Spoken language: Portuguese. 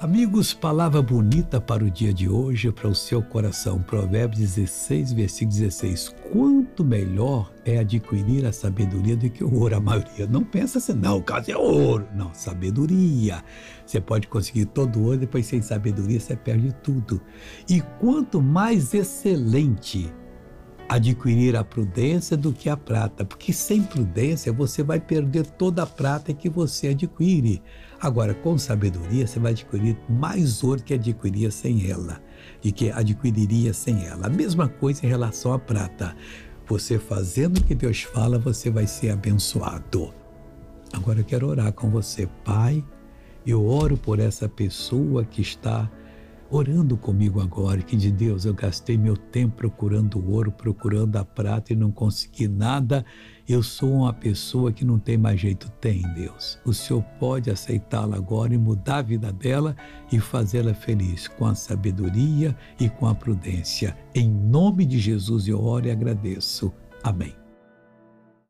Amigos, palavra bonita para o dia de hoje, para o seu coração. Provérbios 16, versículo 16. Quanto melhor é adquirir a sabedoria do que o ouro. A maioria não pensa assim, não, o caso é ouro. Não, sabedoria. Você pode conseguir todo ouro, depois sem sabedoria você perde tudo. E quanto mais excelente adquirir a prudência do que a prata, porque sem prudência você vai perder toda a prata que você adquire. Agora, com sabedoria, você vai adquirir mais ouro que adquiria sem ela, e que adquiriria sem ela. A mesma coisa em relação à prata. Você fazendo o que Deus fala, você vai ser abençoado. Agora eu quero orar com você, Pai. Eu oro por essa pessoa que está orando comigo agora, que de Deus eu gastei meu tempo procurando ouro, procurando a prata e não consegui nada. Eu sou uma pessoa que não tem mais jeito. Tem, Deus. O Senhor pode aceitá-la agora e mudar a vida dela e fazê-la feliz com a sabedoria e com a prudência. Em nome de Jesus eu oro e agradeço. Amém.